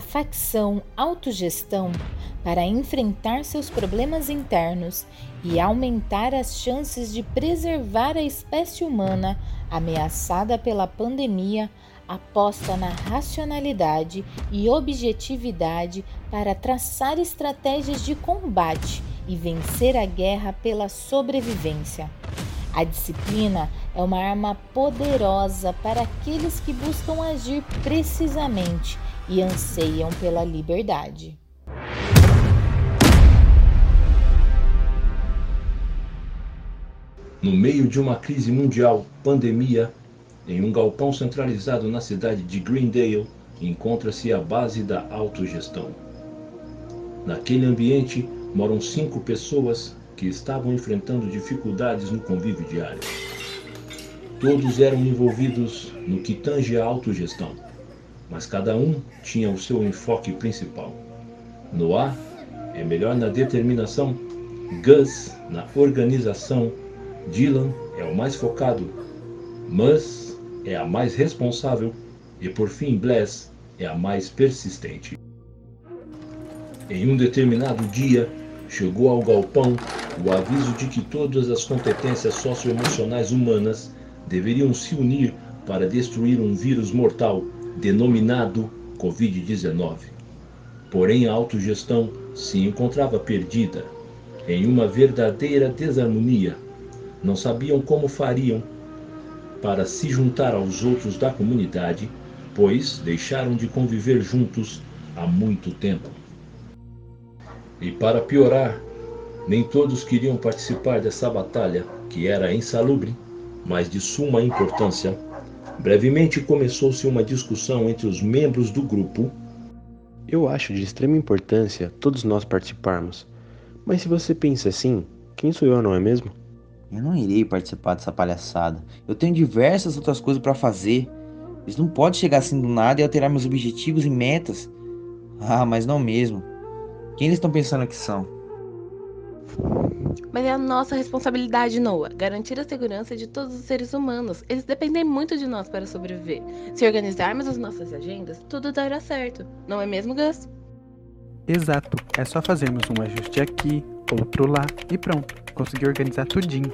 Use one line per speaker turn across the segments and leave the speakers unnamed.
a facção Autogestão para enfrentar seus problemas internos e aumentar as chances de preservar a espécie humana ameaçada pela pandemia, aposta na racionalidade e objetividade para traçar estratégias de combate e vencer a guerra pela sobrevivência. A disciplina é uma arma poderosa para aqueles que buscam agir precisamente e anseiam pela liberdade.
No meio de uma crise mundial, pandemia, em um galpão centralizado na cidade de Greendale, encontra-se a base da autogestão. Naquele ambiente moram cinco pessoas que estavam enfrentando dificuldades no convívio diário. Todos eram envolvidos no que tange a autogestão mas cada um tinha o seu enfoque principal. Noah é melhor na determinação, Gus na organização, Dylan é o mais focado, Mus é a mais responsável. E por fim Bless é a mais persistente. Em um determinado dia, chegou ao galpão o aviso de que todas as competências socioemocionais humanas deveriam se unir para destruir um vírus mortal denominado Covid-19. Porém, a autogestão se encontrava perdida, em uma verdadeira desarmonia. Não sabiam como fariam para se juntar aos outros da comunidade, pois deixaram de conviver juntos há muito tempo. E para piorar, nem todos queriam participar dessa batalha, que era insalubre, mas de suma importância Brevemente começou-se uma discussão entre os membros do grupo.
Eu acho de extrema importância todos nós participarmos. Mas se você pensa assim, quem sou eu, não é mesmo?
Eu não irei participar dessa palhaçada. Eu tenho diversas outras coisas para fazer. Isso não pode chegar assim do nada e alterar meus objetivos e metas. Ah, mas não mesmo. Quem eles estão pensando que são?
Mas é a nossa responsabilidade, Noah, garantir a segurança de todos os seres humanos. Eles dependem muito de nós para sobreviver. Se organizarmos as nossas agendas, tudo dará certo. Não é mesmo, Gus?
Exato. É só fazermos um ajuste aqui, outro lá e pronto. Consegui organizar tudinho.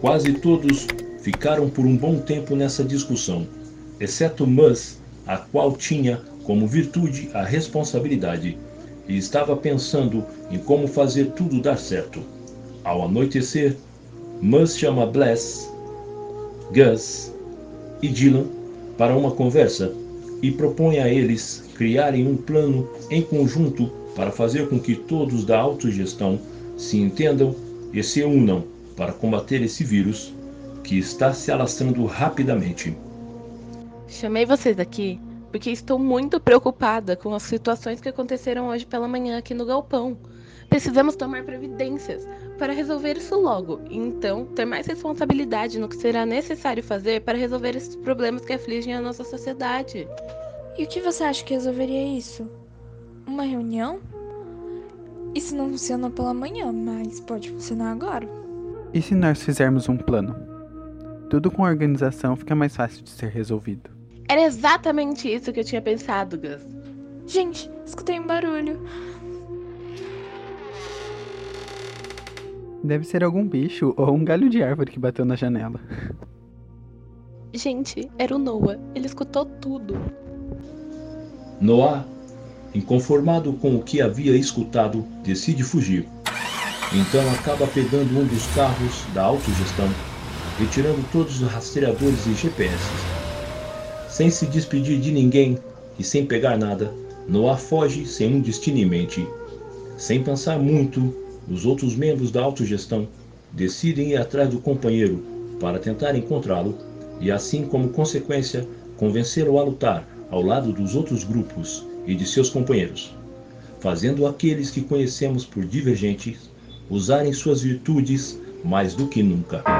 Quase todos ficaram por um bom tempo nessa discussão, exceto Mus, a qual tinha como virtude a responsabilidade e estava pensando em como fazer tudo dar certo. Ao anoitecer, Mus chama Bless, Gus e Dylan para uma conversa e propõe a eles criarem um plano em conjunto para fazer com que todos da autogestão se entendam e se unam para combater esse vírus que está se alastrando rapidamente.
Chamei vocês aqui porque estou muito preocupada com as situações que aconteceram hoje pela manhã aqui no galpão. Precisamos tomar providências para resolver isso logo, e então ter mais responsabilidade no que será necessário fazer para resolver esses problemas que afligem a nossa sociedade.
E o que você acha que resolveria isso? Uma reunião? Isso não funciona pela manhã, mas pode funcionar agora.
E se nós fizermos um plano? Tudo com organização fica mais fácil de ser resolvido.
Era exatamente isso que eu tinha pensado, Gus.
Gente, escutei um barulho.
Deve ser algum bicho ou um galho de árvore que bateu na janela.
Gente, era o Noah. Ele escutou tudo.
Noah, inconformado com o que havia escutado, decide fugir. Então acaba pegando um dos carros da autogestão, retirando todos os rastreadores e GPS sem se despedir de ninguém e sem pegar nada, Noah foge sem um destino em mente. Sem pensar muito, os outros membros da autogestão decidem ir atrás do companheiro para tentar encontrá-lo e, assim como consequência, convencê-lo a lutar ao lado dos outros grupos e de seus companheiros, fazendo aqueles que conhecemos por divergentes usarem suas virtudes mais do que nunca.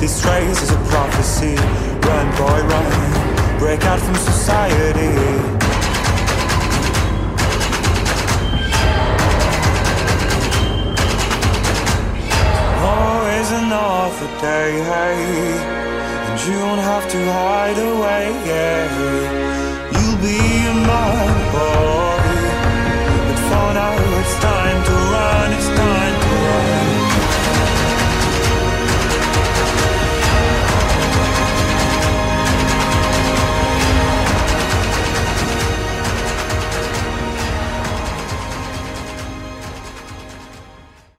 This race is a prophecy. Run, boy, run. Break out from society. Oh, Always another day, hey, and you don't have to hide away. You'll be a man, boy.